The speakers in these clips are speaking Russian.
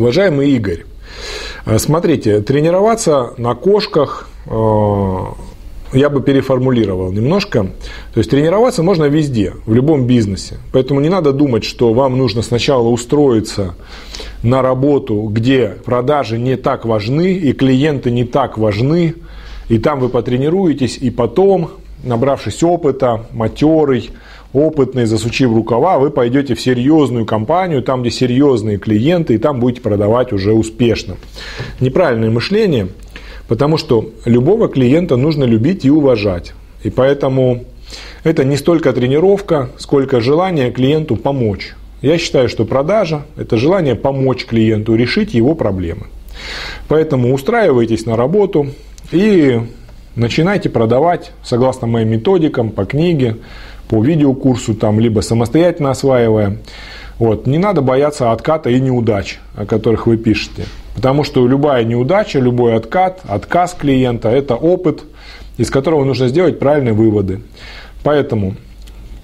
Уважаемый Игорь, э, смотрите, тренироваться на кошках э, я бы переформулировал немножко. То есть тренироваться можно везде, в любом бизнесе. Поэтому не надо думать, что вам нужно сначала устроиться на работу, где продажи не так важны и клиенты не так важны, и там вы потренируетесь, и потом, набравшись опыта, матерый, опытный, засучив рукава, вы пойдете в серьезную компанию, там, где серьезные клиенты, и там будете продавать уже успешно. Неправильное мышление, потому что любого клиента нужно любить и уважать. И поэтому это не столько тренировка, сколько желание клиенту помочь. Я считаю, что продажа – это желание помочь клиенту решить его проблемы. Поэтому устраивайтесь на работу и начинайте продавать согласно моим методикам по книге, по видеокурсу, там, либо самостоятельно осваивая. Вот. Не надо бояться отката и неудач, о которых вы пишете. Потому что любая неудача, любой откат, отказ клиента – это опыт, из которого нужно сделать правильные выводы. Поэтому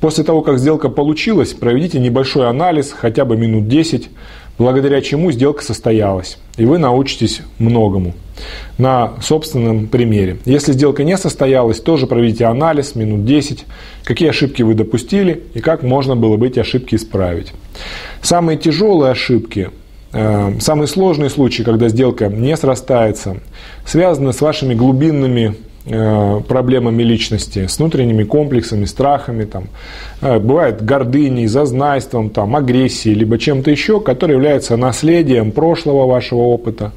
после того, как сделка получилась, проведите небольшой анализ, хотя бы минут 10, благодаря чему сделка состоялась. И вы научитесь многому на собственном примере. Если сделка не состоялась, тоже проведите анализ минут 10, какие ошибки вы допустили и как можно было бы эти ошибки исправить. Самые тяжелые ошибки, э, самые сложные случаи, когда сделка не срастается, связаны с вашими глубинными проблемами личности, с внутренними комплексами, страхами, там, э, бывает гордыней, зазнайством, там, агрессией, либо чем-то еще, которое является наследием прошлого вашего опыта.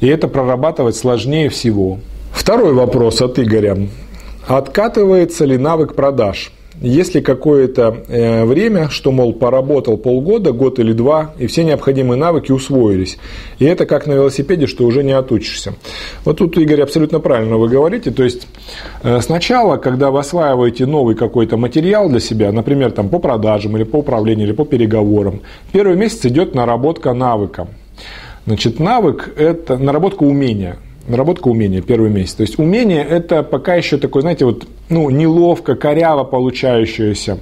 И это прорабатывать сложнее всего. Второй вопрос от Игоря. Откатывается ли навык продаж? Если какое-то э, время, что, мол, поработал полгода, год или два, и все необходимые навыки усвоились. И это как на велосипеде, что уже не отучишься. Вот тут, Игорь, абсолютно правильно вы говорите. То есть э, сначала, когда вы осваиваете новый какой-то материал для себя, например, там, по продажам или по управлению, или по переговорам, первый месяц идет наработка навыка. Значит, навык – это наработка умения наработка умения первый месяц. То есть умение это пока еще такое, знаете, вот, ну, неловко, коряво получающееся.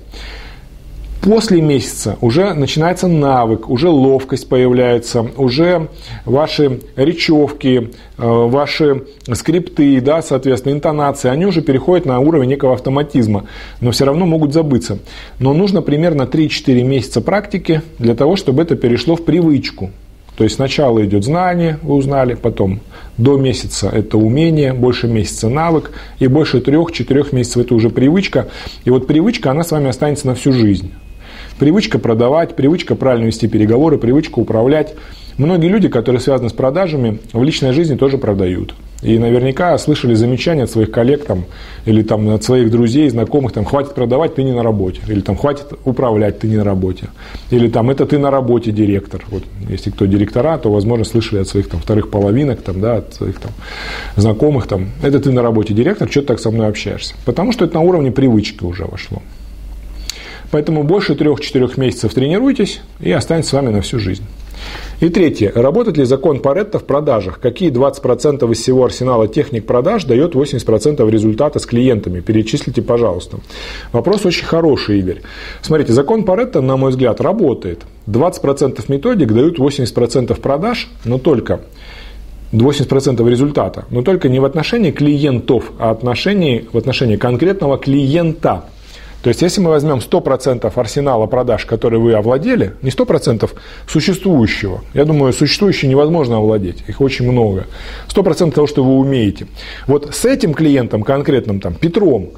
После месяца уже начинается навык, уже ловкость появляется, уже ваши речевки, э, ваши скрипты, да, соответственно, интонации, они уже переходят на уровень некого автоматизма, но все равно могут забыться. Но нужно примерно 3-4 месяца практики для того, чтобы это перешло в привычку. То есть сначала идет знание, вы узнали, потом до месяца это умение, больше месяца навык, и больше трех-четырех месяцев это уже привычка. И вот привычка, она с вами останется на всю жизнь. Привычка продавать, привычка правильно вести переговоры, привычка управлять. Многие люди, которые связаны с продажами, в личной жизни тоже продают. И наверняка слышали замечания от своих коллег там, или там, от своих друзей, знакомых, там, хватит продавать, ты не на работе. Или там, хватит управлять, ты не на работе. Или там, это ты на работе директор. Вот, если кто директора, то, возможно, слышали от своих там, вторых половинок, там, да, от своих там, знакомых, там, это ты на работе директор, что ты так со мной общаешься. Потому что это на уровне привычки уже вошло. Поэтому больше 3-4 месяцев тренируйтесь и останется с вами на всю жизнь. И третье. Работает ли закон Паретта в продажах? Какие 20% из всего арсенала техник продаж дает 80% результата с клиентами? Перечислите, пожалуйста. Вопрос очень хороший, Игорь. Смотрите, закон Паретта, на мой взгляд, работает. 20% методик дают 80% продаж, но только 80% результата, но только не в отношении клиентов, а отношении, в отношении конкретного клиента. То есть, если мы возьмем 100% арсенала продаж, которые вы овладели, не 100% существующего, я думаю, существующее невозможно овладеть, их очень много, 100% того, что вы умеете. Вот с этим клиентом конкретным, там, Петром,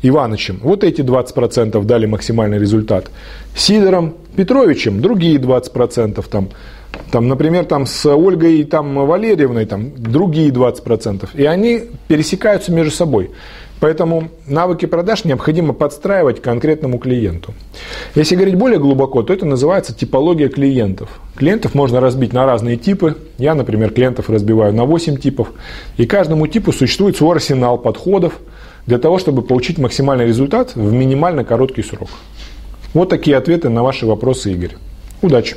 Иванычем, вот эти 20% дали максимальный результат. Сидором Петровичем другие 20%, там, там, например, там, с Ольгой там, Валерьевной там, другие 20%. И они пересекаются между собой. Поэтому навыки продаж необходимо подстраивать конкретному клиенту. Если говорить более глубоко, то это называется типология клиентов. Клиентов можно разбить на разные типы. Я, например, клиентов разбиваю на 8 типов. И каждому типу существует свой арсенал подходов для того, чтобы получить максимальный результат в минимально короткий срок. Вот такие ответы на ваши вопросы, Игорь. Удачи!